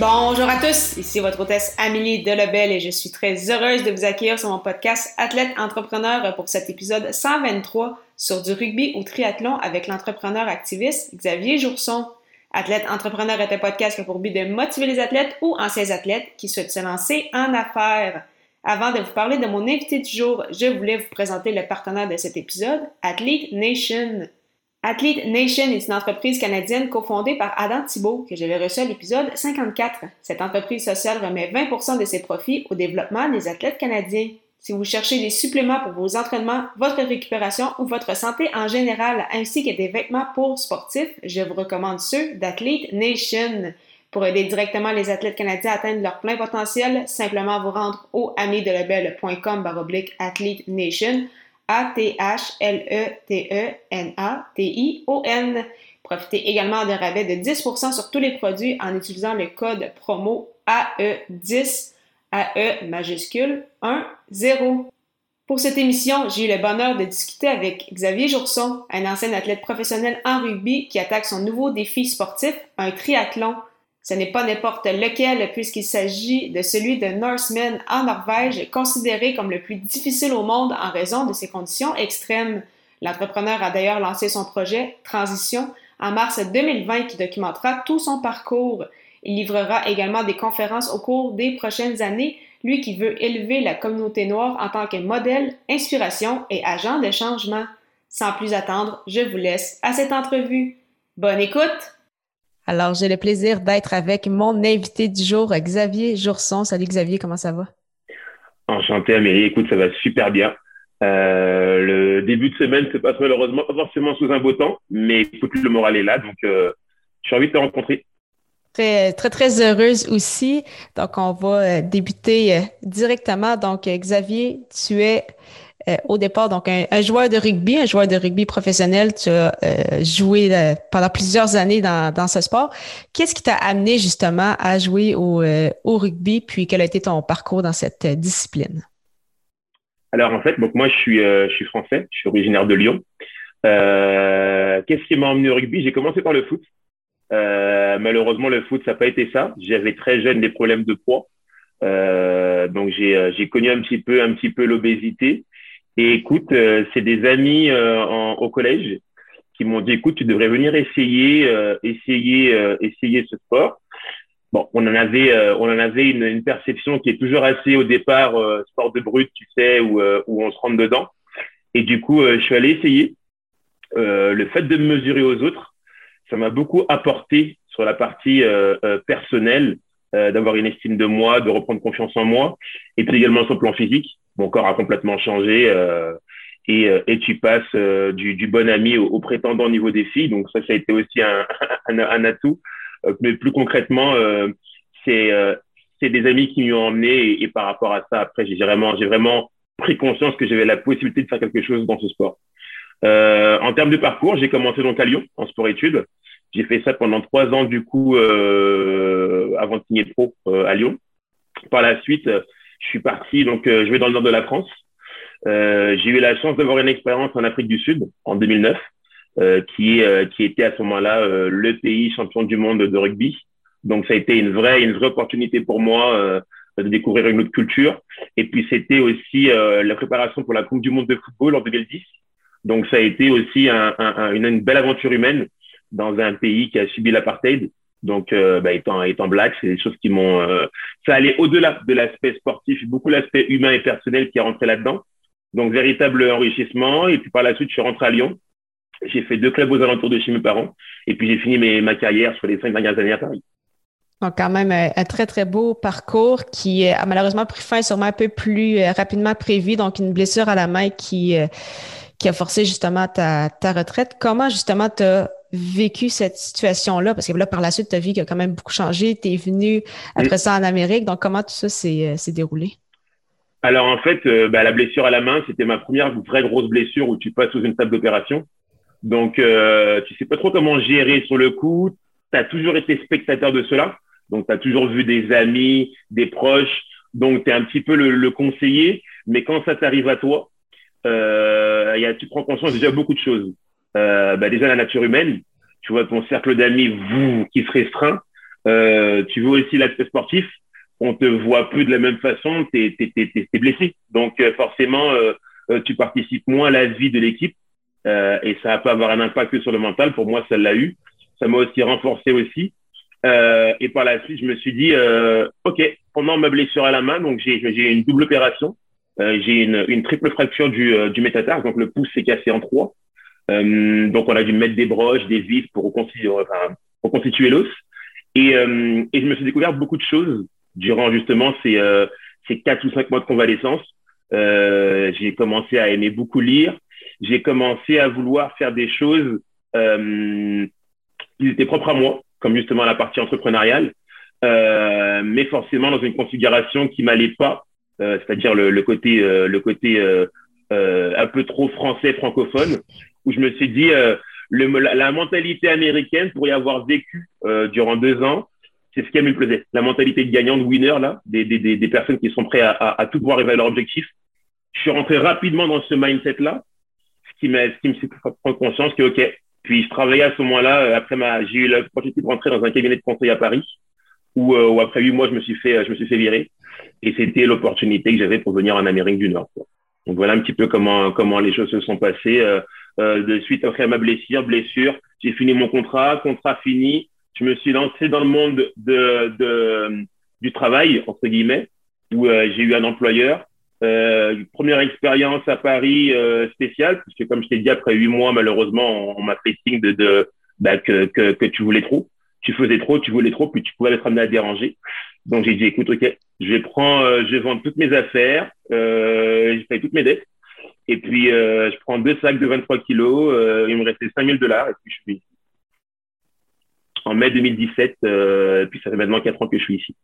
Bonjour à tous, ici votre hôtesse Amélie Delebel et je suis très heureuse de vous accueillir sur mon podcast Athlète Entrepreneur pour cet épisode 123 sur du rugby ou triathlon avec l'entrepreneur activiste Xavier Jourson. Athlète Entrepreneur est un podcast qui a pour but de motiver les athlètes ou anciens athlètes qui souhaitent se lancer en affaires. Avant de vous parler de mon invité du jour, je voulais vous présenter le partenaire de cet épisode, Athlete Nation. Athlete Nation est une entreprise canadienne cofondée par Adam Thibault, que j'avais reçu à l'épisode 54. Cette entreprise sociale remet 20% de ses profits au développement des athlètes canadiens. Si vous cherchez des suppléments pour vos entraînements, votre récupération ou votre santé en général, ainsi que des vêtements pour sportifs, je vous recommande ceux d'Athlete Nation. Pour aider directement les athlètes canadiens à atteindre leur plein potentiel, simplement vous rendre au amidelebel.com Athlete Nation a-T-H-L-E-T-E-N-A-T-I-O-N. Profitez également d'un rabais de 10% sur tous les produits en utilisant le code promo AE10, AE majuscule 1, 0. Pour cette émission, j'ai eu le bonheur de discuter avec Xavier Jourson, un ancien athlète professionnel en rugby qui attaque son nouveau défi sportif, un triathlon. Ce n'est pas n'importe lequel puisqu'il s'agit de celui de Norseman en Norvège, considéré comme le plus difficile au monde en raison de ses conditions extrêmes. L'entrepreneur a d'ailleurs lancé son projet Transition en mars 2020 qui documentera tout son parcours. Il livrera également des conférences au cours des prochaines années, lui qui veut élever la communauté noire en tant que modèle, inspiration et agent de changement. Sans plus attendre, je vous laisse à cette entrevue. Bonne écoute! Alors, j'ai le plaisir d'être avec mon invité du jour, Xavier Jourson. Salut Xavier, comment ça va? Enchanté Amélie, écoute, ça va super bien. Euh, le début de semaine se passe malheureusement pas forcément sous un beau temps, mais écoute, le moral est là, donc euh, je suis envie de te rencontrer. Très, très, très heureuse aussi. Donc, on va euh, débuter directement. Donc, Xavier, tu es euh, au départ, donc un, joueur de rugby, un joueur de rugby professionnel, tu as euh, joué euh, pendant plusieurs années dans, ce sport. Qu'est-ce qui t'a amené justement à jouer au, rugby, puis quel a été ton parcours dans cette discipline? Alors en fait, donc moi je suis, je suis français, je suis originaire de Lyon. Qu'est-ce qui m'a emmené au rugby? J'ai commencé par le foot. malheureusement, le foot, ça n'a pas été ça. J'avais très jeune des problèmes de poids. donc j'ai connu un petit peu un petit peu l'obésité et écoute, euh, c'est des amis euh, au collège qui m'ont dit écoute, tu devrais venir essayer, euh, essayer, essayer ce sport. Bon, on en avait, on en avait une, perception qui est toujours assez au départ sport de brut, tu sais, où, où on se rentre dedans. Et du coup, je suis allé essayer. le fait de me mesurer aux autres, ça m'a beaucoup apporté sur la partie personnelle, d'avoir une estime de moi, de reprendre confiance en moi, et puis également sur le plan physique mon corps a complètement changé euh, et, euh, et, tu passes euh, du, du, bon ami au, prétendant au niveau des filles. Donc ça, ça a été aussi un, un, un atout. mais plus concrètement, c'est c'est des amis qui m'ont emmené et, par rapport à ça, après, j'ai vraiment, j'ai vraiment pris conscience que j'avais la possibilité de faire quelque chose dans ce sport. Euh, en termes de parcours, j'ai commencé donc à Lyon en sport-études. J'ai fait ça pendant trois ans du coup euh, avant de signer pro à Lyon. Par la suite, je suis parti, donc euh, je vais dans le nord de la France. Euh, j'ai eu la chance d'avoir une expérience en Afrique du Sud en 2009, euh, qui, qui était à ce moment-là le pays champion du monde de rugby. Donc ça a été une vraie, une vraie opportunité pour moi de découvrir une autre culture. Et puis c'était aussi la préparation pour la Coupe du monde de football en 2010. Donc ça a été aussi un, un, une, belle aventure humaine dans un pays qui a subi l'apartheid donc, euh, bah, étant, étant black, c'est des choses qui m'ont... Euh, ça allait au-delà de l'aspect sportif, beaucoup l'aspect humain et personnel qui est rentré là-dedans. Donc, véritable enrichissement. Et puis, par la suite, je suis rentré à Lyon. J'ai fait deux clubs aux alentours de chez mes parents. Et puis, j'ai fini mes, ma carrière sur les cinq dernières années à Paris. Donc, quand même, un, très, très beau parcours qui a malheureusement pris fin sûrement un peu plus euh, rapidement prévu. Donc, une blessure à la main qui, qui a forcé justement ta, ta retraite. Comment justement tu as vécu cette situation-là? Parce que là, par la suite, ta vie qui a quand même beaucoup changé. Tu es venu après ça en Amérique. Donc, comment tout ça s'est euh, déroulé? Alors, en fait, euh, bah, la blessure à la main, c'était ma première vraie grosse blessure où tu passes sous une table d'opération. Donc, euh, tu sais pas trop comment gérer sur le coup. Tu as toujours été spectateur de cela. Donc, tu as toujours vu des amis, des proches. Donc, tu es un petit peu le, le, conseiller. Mais quand ça t'arrive à toi, euh, y a, tu prends conscience déjà beaucoup de choses. Euh, bah, déjà, la nature humaine. Tu vois ton cercle d'amis, vous, qui se restreint. Euh, tu vois aussi l'aspect sportif. On te voit plus de la même façon. Tu es, blessé. Donc, euh, forcément, euh, euh, tu participes moins à la vie de l'équipe. et ça va pas avoir un impact que sur le mental. Pour moi, ça l'a eu. Ça m'a aussi renforcé aussi. Et par la suite, je me suis dit, OK, pendant ma blessure à la main, donc j'ai une double opération. J'ai une, une, triple fracture du, du métatarse, donc le pouce s'est cassé en trois. Euh, donc on a dû mettre des broches, des vis pour reconstituer, l'os. Et, et je me suis découvert beaucoup de choses durant justement ces, ces quatre ou cinq mois de convalescence. j'ai commencé à aimer beaucoup lire. J'ai commencé à vouloir faire des choses qui étaient propres à moi comme justement la partie entrepreneuriale, euh, mais forcément dans une configuration qui m'allait pas, euh, c'est-à-dire le, côté, euh, le côté euh, euh, un peu trop français francophone, où je me suis dit le, la, mentalité américaine pour y avoir vécu durant deux ans, c'est ce qui me plaisait. La mentalité de gagnant, de winner là, des, personnes qui sont prêtes à, à, à tout voir et leur objectif. Je suis rentré rapidement dans ce mindset là, ce qui m'a, fait prendre conscience que ok, puis je travaillais à ce moment-là, euh, après j'ai eu l'opportunité de rentrer dans un cabinet de conseil à Paris, où, euh, après huit mois, je me suis fait, je me suis fait virer. Et c'était l'opportunité que j'avais pour venir en Amérique du Nord. Donc voilà un petit peu comment, les choses se sont passées. Euh, euh, de suite après ma blessure, blessure, j'ai fini mon contrat, contrat fini. Je me suis lancé dans le monde de, de du travail, entre guillemets, où euh, j'ai eu un employeur euh, première expérience à Paris euh, spéciale, puisque comme je t'ai dit, après huit mois, malheureusement, on, m'a fait signe de, de bah, que, que, que, tu voulais trop. Tu faisais trop, tu voulais trop, puis tu pouvais être amené à déranger. Donc j'ai dit, écoute, ok, je prendre, euh, je vendre toutes mes affaires, euh, je paye toutes mes dettes, et puis euh, je prends deux sacs de 23 kilos, euh, il me restait 5000 dollars, et puis je suis en mai 2017, et puis ça fait maintenant quatre ans que je suis ici.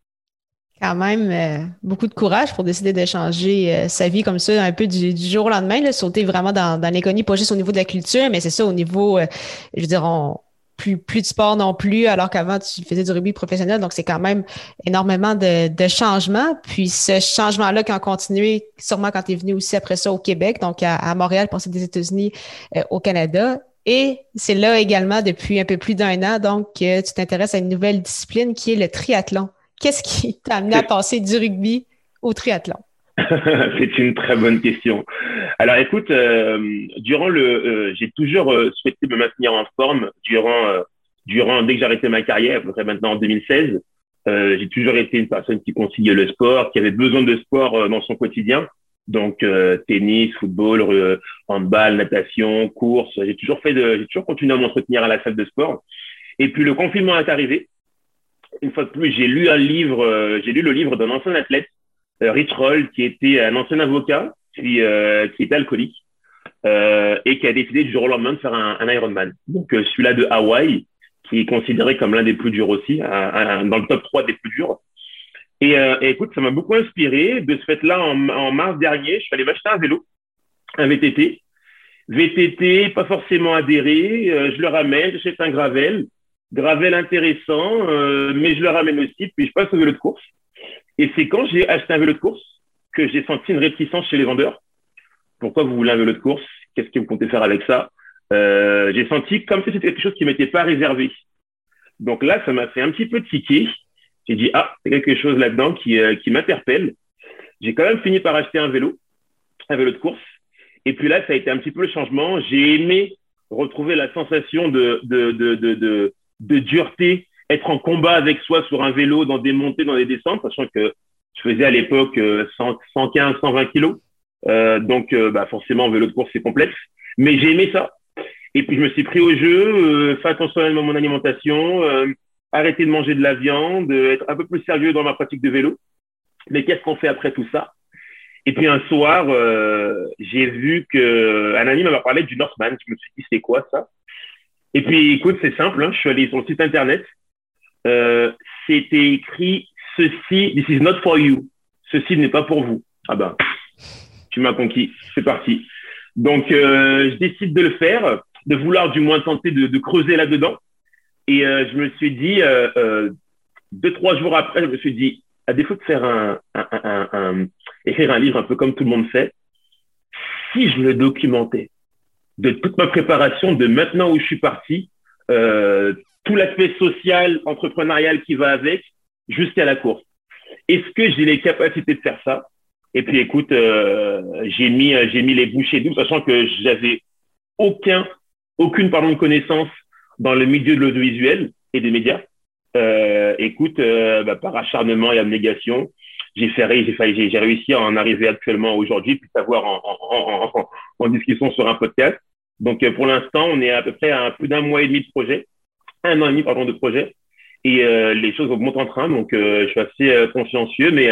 Quand même euh, beaucoup de courage pour décider d'échanger euh, sa vie comme ça, un peu du, jour au lendemain, sauter vraiment dans, dans l'inconnu, pas juste au niveau de la culture, mais c'est ça au niveau, euh, je veux dire, plus, plus de sport non plus, alors qu'avant tu faisais du rugby professionnel, donc c'est quand même énormément de, de changements. Puis ce changement-là qui a continué, sûrement quand tu es venu aussi après ça au Québec, donc à, à Montréal, passer des États-Unis au Canada. Et c'est là également depuis un peu plus d'un an, donc que tu t'intéresses à une nouvelle discipline qui est le triathlon. Qu'est-ce qui t'a amené à passer du rugby au triathlon? c'est une très bonne question. Alors écoute, euh, durant le, euh, j'ai toujours euh, souhaité me maintenir en forme durant, durant dès que j'ai arrêté ma carrière, maintenant en 2016. j'ai toujours été une personne qui conciliait le sport, qui avait besoin de sport dans son quotidien. Donc tennis, football, handball, natation, course. J'ai toujours fait j'ai toujours continué à m'entretenir à la salle de sport. Et puis le confinement est arrivé une fois de plus, j'ai lu un livre, euh, j'ai lu le livre d'un ancien athlète, euh, Rich Roll, qui était un ancien avocat, qui, euh, qui était alcoolique, et qui a décidé du jour au lendemain de faire un, Ironman. Donc celui-là de Hawaï, qui est considéré comme l'un des plus durs aussi, dans le top 3 des plus durs. Et, écoute, ça m'a beaucoup inspiré. De ce fait-là, en, en, mars dernier, je suis allé m'acheter un vélo, un VTT. VTT, pas forcément adhéré, je le ramène, j'achète un gravel, gravel intéressant, euh, mais je le ramène aussi, puis je passe au vélo de course. Et c'est quand j'ai acheté un vélo de course que j'ai senti une réticence chez les vendeurs. Pourquoi vous voulez un vélo de course? Qu'est-ce que vous comptez faire avec ça? Euh, J'ai senti comme si c'était quelque chose qui m'était pas réservé. Donc là, ça m'a fait un petit peu tiquer. J'ai dit, ah, c'est quelque chose là-dedans qui, euh, qui m'interpelle. J'ai quand même fini par acheter un vélo, un vélo de course. Et puis là, ça a été un petit peu le changement. J'ai aimé retrouver la sensation de, de, de, de, de dureté, être en combat avec soi sur un vélo dans des montées, dans des descentes, sachant que je faisais à l'époque 115, 120 kilos. Euh, donc, euh, bah, forcément, vélo de course, c'est complexe. Mais j'ai aimé ça. Et puis, je me suis pris au jeu, euh, fait attention à mon alimentation, euh, arrêter de manger de la viande, être un peu plus sérieux dans ma pratique de vélo. Mais qu'est-ce qu'on fait après tout ça? Et puis, un soir, j'ai vu que un ami m'avait parlé du Northman. Je me suis dit, c'est quoi ça? Et puis, écoute, c'est simple. Hein, je suis allé sur le site internet. Euh, C'était écrit ceci, this is not for you. Ceci n'est pas pour vous. Ah ben, tu m'as conquis. C'est parti. Donc, euh, je décide de le faire, de vouloir du moins tenter de, creuser là-dedans. Et euh, je me suis dit, deux, trois jours après, je me suis dit, à défaut de faire un, un, un, un, écrire un livre un peu comme tout le monde fait, si je le documentais de toute ma préparation, de maintenant où je suis parti, tout l'aspect social, entrepreneurial qui va avec, jusqu'à la course. Est-ce que j'ai les capacités de faire ça? Et puis, écoute, euh, j'ai mis, j'ai mis les bouchées doubles, sachant que j'avais aucun, aucune pardon connaissance dans le milieu de l'audiovisuel et des médias. Euh, écoute, euh, bah, par acharnement et abnégation, j'ai j'ai j'ai réussi à en arriver actuellement aujourd'hui, puis savoir en, en, en, en, discussion sur un podcast. Donc, euh, pour l'instant, on est à peu près à plus d'un mois et demi de projet, un an et demi, pardon, de projet, et euh, les choses montent en train. Donc, euh, je suis assez euh, consciencieux, mais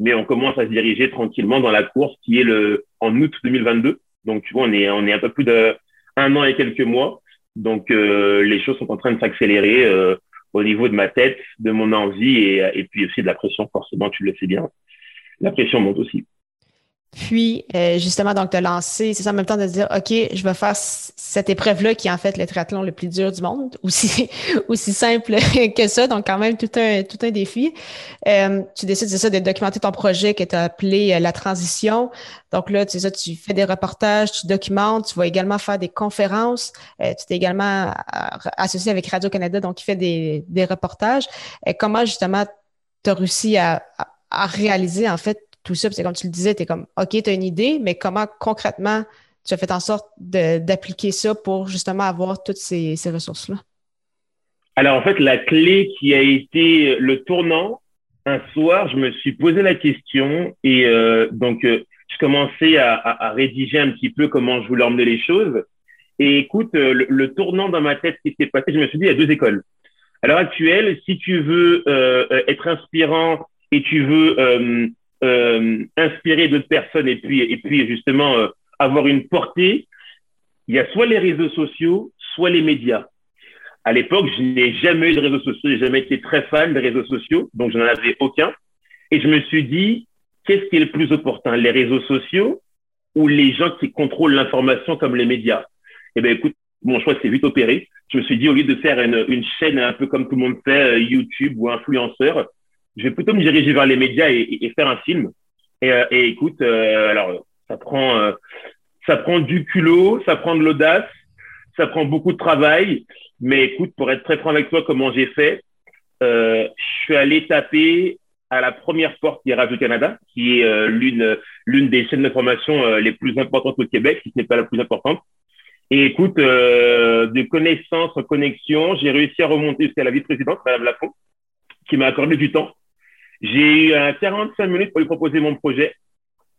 mais on commence à se diriger tranquillement dans la course qui est le en août 2022. Donc, tu vois, on est on est un peu plus d'un an et quelques mois. Donc, les choses sont en train de s'accélérer au niveau de ma tête, de mon envie et, et puis aussi de la pression, forcément, tu le sais bien. La pression monte aussi. Puis, euh, justement, donc, te lancer, c'est ça en même temps de dire, OK, je vais faire cette épreuve-là qui est en fait le triathlon le plus dur du monde, aussi, aussi simple que ça, donc quand même tout un, tout un défi. Euh, tu décides, c'est ça, de documenter ton projet que tu as appelé euh, la transition. Donc là, tu sais ça, tu fais des reportages, tu documentes, tu vas également faire des conférences. tu t'es également associé avec Radio-Canada, donc qui fait des, des reportages. comment, justement, tu as réussi à, à réaliser, en fait, tout ça. C'est comme tu le disais, tu es comme, OK, tu as une idée, mais comment concrètement tu as fait en sorte d'appliquer ça pour justement avoir toutes ces, ces ressources-là? Alors, en fait, la clé qui a été le tournant, un soir, je me suis posé la question et euh, donc, euh, je commençais à, rédiger un petit peu comment je voulais emmener les choses. Et écoute, euh, le, le tournant dans ma tête qui s'est passé, je me suis dit, il y a deux écoles. À l'heure actuelle, si tu veux euh, être inspirant et tu veux euh, inspirer d'autres personnes et puis, et puis justement euh, avoir une portée, il y a soit les réseaux sociaux, soit les médias. À l'époque, je n'ai jamais eu de réseaux sociaux, j'ai jamais été très fan des réseaux sociaux, donc je n'en avais aucun. Et je me suis dit, qu'est-ce qui est le plus opportun, les réseaux sociaux ou les gens qui contrôlent l'information comme les médias? Eh bien, écoute, mon choix s'est vite opéré. Je me suis dit, au lieu de faire une, une chaîne un peu comme tout le monde fait, euh, YouTube ou influenceur, je vais plutôt me diriger vers les médias et, faire un film. Et, euh, écoute, euh, alors ça prend, euh, ça prend du culot, ça prend de l'audace, ça prend beaucoup de travail. Mais écoute, pour être très franc avec toi, comment j'ai fait, je suis allé taper à la première porte qui est Radio-Canada, qui est l'une l'une des chaînes d'information les plus importantes au Québec, si ce n'est pas la plus importante. Et écoute, de connaissance en connexion, j'ai réussi à remonter jusqu'à la vice-présidente, Madame Lafont, qui m'a accordé du temps j'ai eu un 45 minutes pour lui proposer mon projet.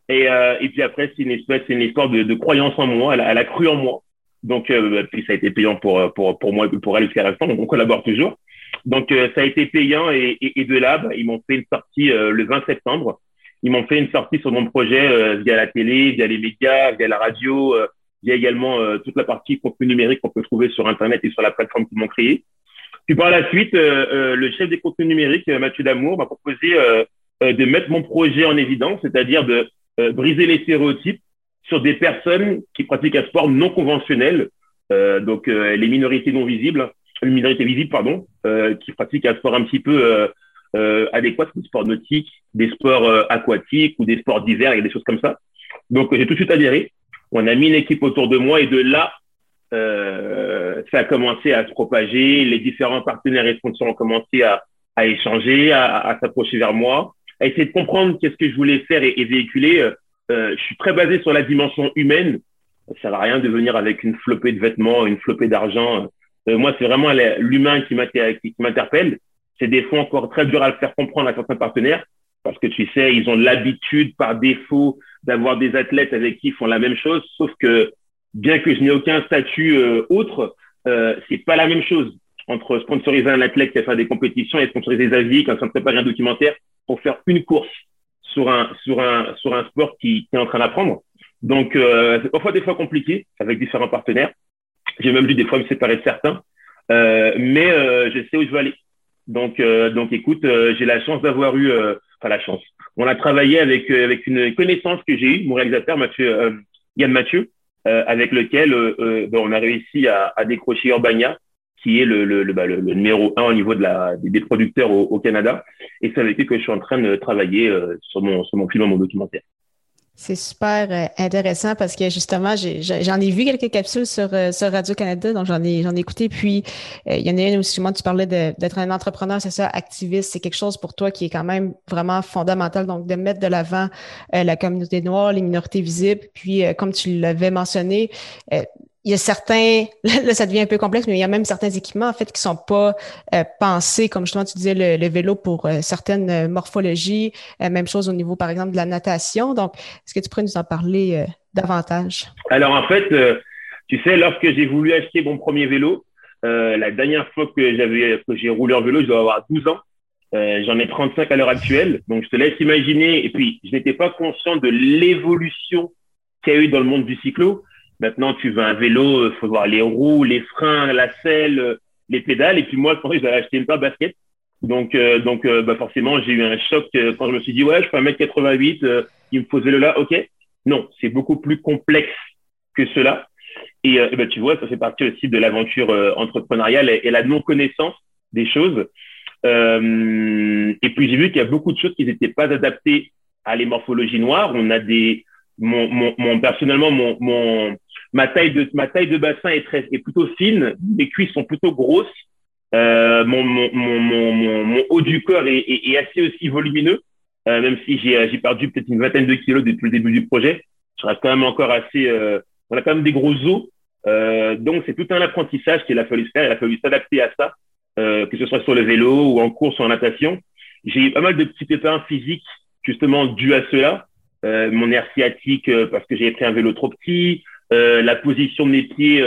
Et, euh, et puis après, c'est une espèce, c'est une histoire de, de, croyance en moi. Elle a, elle a cru en moi. Donc, euh, puis ça a été payant pour pour pour moi et pour elle jusqu'à l'instant. Donc, on collabore toujours. Donc, euh, ça a été payant et, et, et de là, bah, ils m'ont fait une sortie euh, le 20 septembre. Ils m'ont fait une sortie sur mon projet euh, via la télé, via les médias, via la radio, via également toute la partie contenu numérique qu'on peut trouver sur Internet et sur la plateforme qu'ils m'ont créée. Puis par la suite, euh, euh, le chef des contenus numériques, euh, Mathieu Damour, m'a proposé de mettre mon projet en évidence, c'est-à-dire de briser les stéréotypes sur des personnes qui pratiquent un sport non conventionnel, donc les minorités non visibles, les minorités visibles, pardon, qui pratiquent un sport un petit peu adéquat, des sports nautiques, des sports aquatiques ou des sports d'hiver, il y a des choses comme ça. Donc j'ai tout de suite adhéré. On a mis une équipe autour de moi et de là, euh, ça a commencé à se propager. Les différents partenaires et sponsors ont commencé à, à échanger, à, à s'approcher vers moi, à essayer de comprendre qu'est-ce que je voulais faire et, véhiculer. Euh, euh je suis très basé sur la dimension humaine. Ça va rien de venir avec une flopée de vêtements, une flopée d'argent. Euh, moi, c'est vraiment l'humain qui m'interpelle. C'est des fois encore très dur à le faire comprendre à certains partenaires parce que tu sais, ils ont l'habitude par défaut d'avoir des athlètes avec qui ils font la même chose, sauf que bien que je n'ai aucun statut euh, autre, euh, c'est pas la même chose entre sponsoriser un athlète qui va faire des compétitions et sponsoriser des avis quand on prépare un documentaire pour faire une course sur un sur un sur un sport qui, qui est en train d'apprendre. Donc euh, c'est parfois des fois compliqué avec différents partenaires. J'ai même dû des fois me séparer de certains. Euh, mais euh, je sais où je veux aller. Donc, euh, donc écoute, j'ai la chance d'avoir eu, enfin la chance. On a travaillé avec avec une connaissance que j'ai eue, mon réalisateur Mathieu, Yann Mathieu, avec lequel ben, on a réussi à, à décrocher Urbania, qui est le, le, le, bah, le, numéro un au niveau de la, des, producteurs au, au, Canada. Et c'est avec lui que je suis en train de travailler sur, mon, sur mon film, mon documentaire. C'est super euh, intéressant parce que justement, j'en ai, vu quelques capsules sur, euh, sur Radio-Canada, donc j'en ai, j'en ai écouté. Puis, euh, il y en a une où justement, tu parlais d'être un entrepreneur, c'est ça, activiste. C'est quelque chose pour toi qui est quand même vraiment fondamental. Donc, de mettre de l'avant la communauté noire, les minorités visibles. Puis, comme tu l'avais mentionné, il y a certains, là, ça devient un peu complexe, mais il y a même certains équipements, en fait, qui sont pas euh, pensés, comme justement tu disais, le, vélo pour euh, certaines euh, morphologies, même chose au niveau, par exemple, de la natation. Donc, est-ce que tu pourrais nous en parler davantage? Alors, en fait, tu sais, lorsque j'ai voulu acheter mon premier vélo, la dernière fois que que j'ai roulé en vélo, je dois avoir 12 ans. j'en ai 35 à l'heure actuelle. Donc, je te laisse imaginer. Et puis, je n'étais pas conscient de l'évolution qu'il y a eu dans le monde du cyclo. Maintenant, tu veux un vélo, il euh, faut voir les roues, les freins, la selle, euh, les pédales. Et puis moi, je pensais que j'allais acheter une paire de basket. Donc, euh, donc bah forcément, j'ai eu un choc quand je me suis dit, ouais, je fais 1m88, il me faut ce vélo-là, ok. Non, c'est beaucoup plus complexe que cela. Et, bah, tu vois, ça fait partie aussi de l'aventure entrepreneuriale et, la non-connaissance des choses. et puis, j'ai vu qu'il y a beaucoup de choses qui n'étaient pas adaptées à les morphologies noires. On a des, mon, mon, mon personnellement, mon, mon, ma taille de ma taille de bassin est très est plutôt fine, mes cuisses sont plutôt grosses, euh, mon, mon, mon, mon, haut du corps est, est, assez aussi volumineux, euh, même si j'ai perdu peut-être une vingtaine de kilos depuis le début du projet, je reste quand même encore assez, euh, on a quand même des gros os, euh, donc c'est tout un apprentissage qu'il a fallu faire, il a fallu s'adapter à ça, euh, que ce soit sur le vélo ou en course ou en natation. J'ai eu pas mal de petits pépins physiques justement dus à cela. Euh, mon air sciatique parce que j'ai pris un vélo trop petit, euh, la position de mes pieds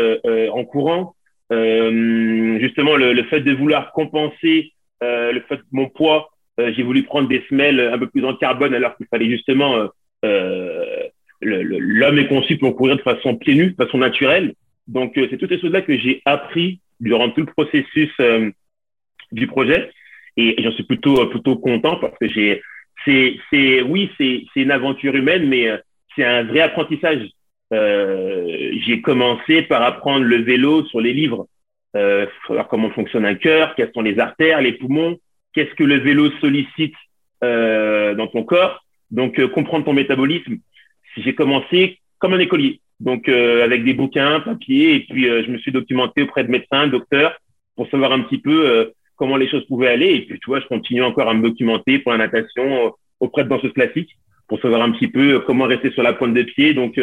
en courant, justement le, le, fait de vouloir compenser le fait de mon poids, j'ai voulu prendre des semelles un peu plus en carbone alors qu'il fallait justement l'homme est conçu pour courir de façon pieds nus, de façon naturelle. Donc c'est toutes ces choses-là que j'ai appris durant tout le processus du projet et, j'en suis plutôt plutôt content parce que j'ai c'est, oui, c'est, c'est une aventure humaine, mais euh, c'est un vrai apprentissage. Euh, j'ai commencé par apprendre le vélo sur les livres, euh, comment fonctionne un cœur, quelles sont les artères, les poumons, qu'est-ce que le vélo sollicite euh, dans ton corps. Donc, euh, comprendre ton métabolisme. J'ai commencé comme un écolier, donc avec des bouquins, papier, et puis je me suis documenté auprès de médecins, docteurs, pour savoir un petit peu comment les choses pouvaient aller. Et puis, tu vois, je continue encore à me documenter pour la natation auprès de danseuses classiques pour savoir un petit peu comment rester sur la pointe de pied. Donc,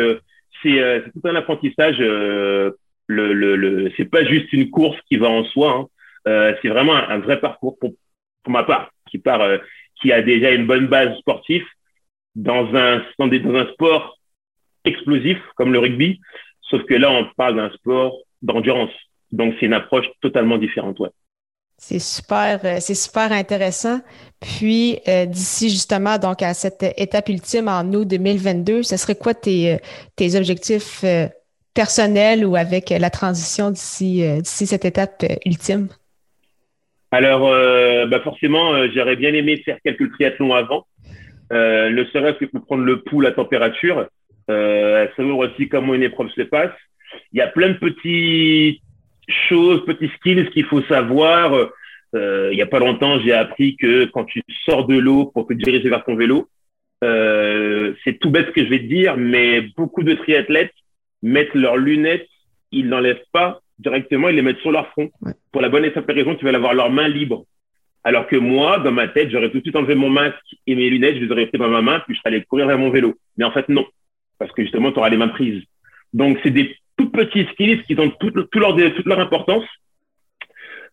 euh, euh, c'est tout un apprentissage. le, le, le c'est pas juste une course qui va en soi. Hein. c'est vraiment un, vrai parcours pour, pour ma part, qui part, qui a déjà une bonne base sportive dans un, dans un sport explosif comme le rugby. Sauf que là, on parle d'un sport d'endurance. Donc, c'est une approche totalement différente. Ouais. C'est super, euh, c'est super intéressant. Puis euh, d'ici justement donc à cette étape ultime en août 2022, ce serait quoi tes, euh, objectifs personnels ou avec la transition d'ici d'ici cette étape ultime? Alors, bah forcément, j'aurais bien aimé faire quelques triathlons avant. ne serait-ce que pour prendre le pouls, la température, savoir aussi comment une épreuve se passe. Il y a plein de petits choses, petits skills qu'il faut savoir. Euh, il n'y a pas longtemps, j'ai appris que quand tu sors de l'eau pour te diriger vers ton vélo, euh, c'est tout bête ce que je vais te dire, mais beaucoup de triathlètes mettent leurs lunettes, ils n'enlèvent pas directement, ils les mettent sur leur front. Pour la bonne et simple raison qu'ils veulent avoir leurs mains libres. Alors que moi, dans ma tête, j'aurais tout de suite enlevé mon masque et mes lunettes, je les aurais pris dans ma main, puis je serais allé courir vers mon vélo. Mais en fait, non. Parce que justement, tu auras les mains prises. Donc, c'est des tout petits skills qui ont tout, leur, toute leur importance.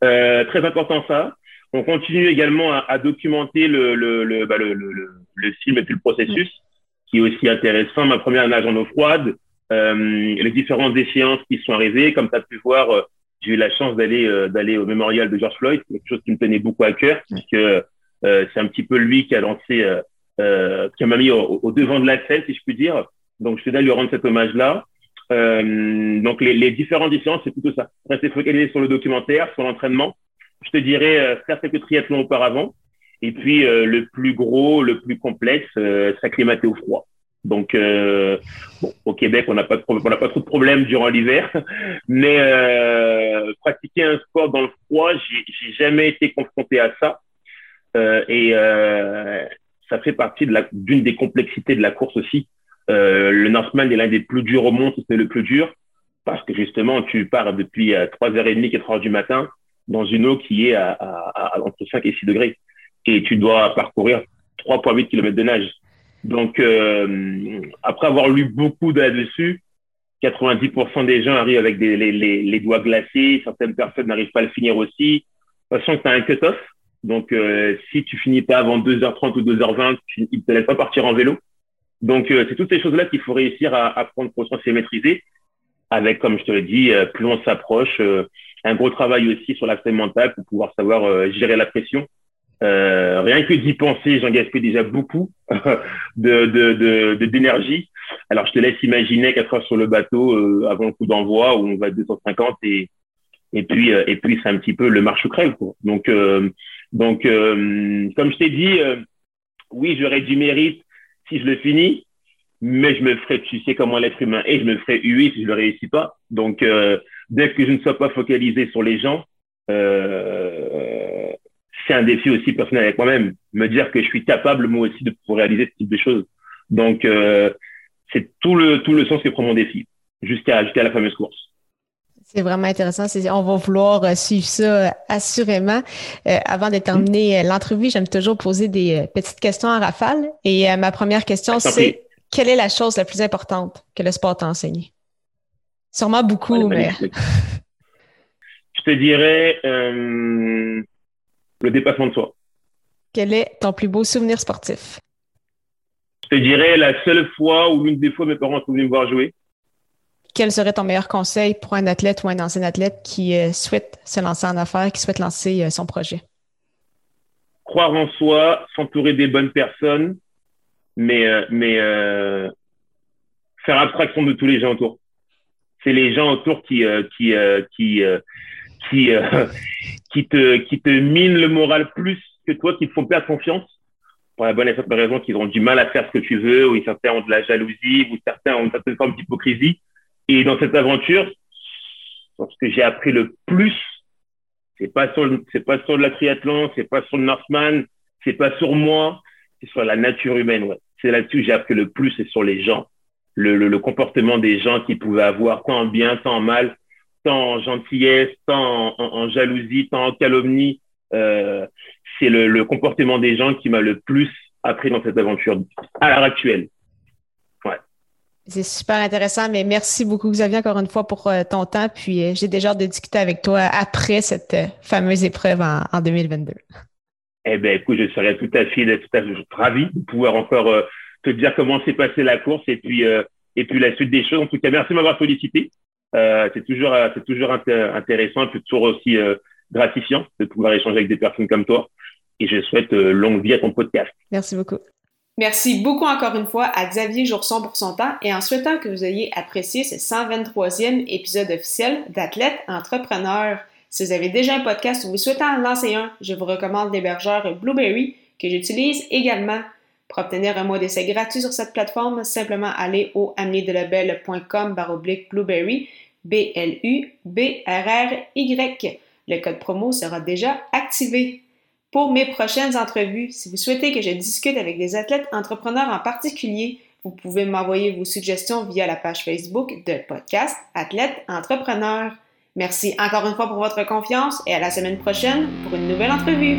Euh, très important ça. On continue également à, documenter bah, le, film et puis le processus, qui est aussi intéressant. Ma première nage en eau froide, euh, les différentes échéances qui sont arrivées. Comme tu as pu voir, euh, j'ai eu la chance d'aller au mémorial de George Floyd, quelque chose qui me tenait beaucoup à cœur, puisque c'est un petit peu lui qui a lancé, qui m'a mis au, devant de la scène, si je puis dire. Donc, je suis d'aller lui rendre cet hommage-là. Euh, donc les, les différentes différences, c'est plutôt ça. Rester focalisé sur le documentaire, sur l'entraînement. Je te dirais euh, faire quelques triathlons auparavant. Et puis euh, le plus gros, le plus complexe, s'acclimater au froid. Donc bon, au Québec, on n'a pas on n'a pas trop de problèmes durant l'hiver, mais pratiquer un sport dans le froid, j'ai jamais été confronté à ça. et ça fait partie de d'une des complexités de la course aussi. Euh, le Northman est l'un des plus durs au monde, c'est le plus dur, parce que justement, tu pars depuis 3h30, 4h du matin dans une eau qui est à, à, à, entre 5 et 6 degrés. Et tu dois parcourir 3,8 km de nage. Donc, euh, après avoir lu beaucoup là-dessus, 90% des gens arrivent avec des, les, les, les, doigts glacés. Certaines personnes n'arrivent pas à le finir aussi. De toute façon, tu as un cut-off. Donc, euh, si tu finis pas avant 2h30 ou 2h20, ils ne te laissent pas partir en vélo. Donc, euh, c'est toutes ces choses-là qu'il faut réussir à, à prendre conscience et maîtriser avec, comme je te l'ai dit, euh, plus on s'approche, euh, un gros travail aussi sur l'aspect mental pour pouvoir savoir gérer la pression. rien que d'y penser, j'en gaspille déjà beaucoup de, de, de, d'énergie. Alors, je te laisse imaginer quatre heures sur le bateau avant le coup d'envoi où on va à 250 et, et puis, et puis c'est un petit peu le marche ou crève. Quoi. Donc, donc comme je t'ai dit, oui, j'aurais du mérite si je le finis, mais je me ferai, tu sais comment l'être humain est, je me ferai huer si je le réussis pas. Donc, euh, dès que je ne sois pas focalisé sur les gens, euh, c'est un défi aussi personnel avec moi-même. Me dire que je suis capable, moi aussi, de pouvoir réaliser ce type de choses. Donc, euh, c'est tout le, tout le sens que prend mon défi jusqu'à jusqu'à la fameuse course. C'est vraiment intéressant. On va vouloir euh, suivre ça euh, assurément. Euh, avant de terminer l'entrevue, j'aime toujours poser des petites questions à rafale. Et ma première question, c'est quelle est la chose la plus importante que le sport t'a enseigné? Sûrement beaucoup, mais. Je te dirais le dépassement de soi. Quel est ton plus beau souvenir sportif? Je te dirais la seule fois ou l'une des fois mes parents sont venus me voir jouer quel serait ton meilleur conseil pour un athlète ou un ancien athlète qui euh, souhaite se lancer en affaires, qui souhaite lancer euh, son projet? Croire en soi, s'entourer des bonnes personnes, mais, euh, mais faire abstraction de tous les gens autour. C'est les gens autour qui, qui, qui, qui, qui, te, qui te minent le moral plus que toi, qui te font perdre confiance pour la bonne et simple raison qu'ils ont du mal à faire ce que tu veux, ou certains ont de la jalousie, ou certains ont une certaine forme d'hypocrisie. Et dans cette aventure, ce que j'ai appris le plus, c'est pas sur c'est pas sur le triathlon, c'est pas sur le Northman, c'est pas sur moi, c'est sur la nature humaine. Ouais. C'est là-dessus que j'ai appris le plus, c'est sur les gens, le, le, comportement des gens qui pouvaient avoir tant en bien, tant en mal, tant en gentillesse, tant en, jalousie, tant en calomnie. Euh, c'est le, le comportement des gens qui m'a le plus appris dans cette aventure à l'heure actuelle. C'est super intéressant, mais merci beaucoup Xavier encore une fois pour euh, ton temps. Puis euh, j'ai déjà hâte de discuter avec toi après cette euh, fameuse épreuve en, 2022. Eh bien, écoute, je serais tout à fait, tout à fait ravi de pouvoir encore te dire comment s'est passée la course et puis et puis la suite des choses. En tout cas, merci de m'avoir sollicité. c'est toujours c'est toujours intéressant et toujours aussi gratifiant de pouvoir échanger avec des personnes comme toi. Et je souhaite longue vie à ton podcast. Merci beaucoup. Merci beaucoup encore une fois à Xavier Jourson pour son temps et en souhaitant que vous ayez apprécié ce 123e épisode officiel d'Athlète Entrepreneur. Si vous avez déjà un podcast ou vous souhaitez en lancer un, je vous recommande l'hébergeur Blueberry que j'utilise également. Pour obtenir un mois d'essai gratuit sur cette plateforme, simplement aller au baroblique blueberry, B-L-U-B-R-R-Y. Le code promo sera déjà activé. Pour mes prochaines entrevues, si vous souhaitez que je discute avec des athlètes entrepreneurs en particulier, vous pouvez m'envoyer vos suggestions via la page Facebook de podcast Athlète Entrepreneur. Merci encore une fois pour votre confiance et à la semaine prochaine pour une nouvelle entrevue.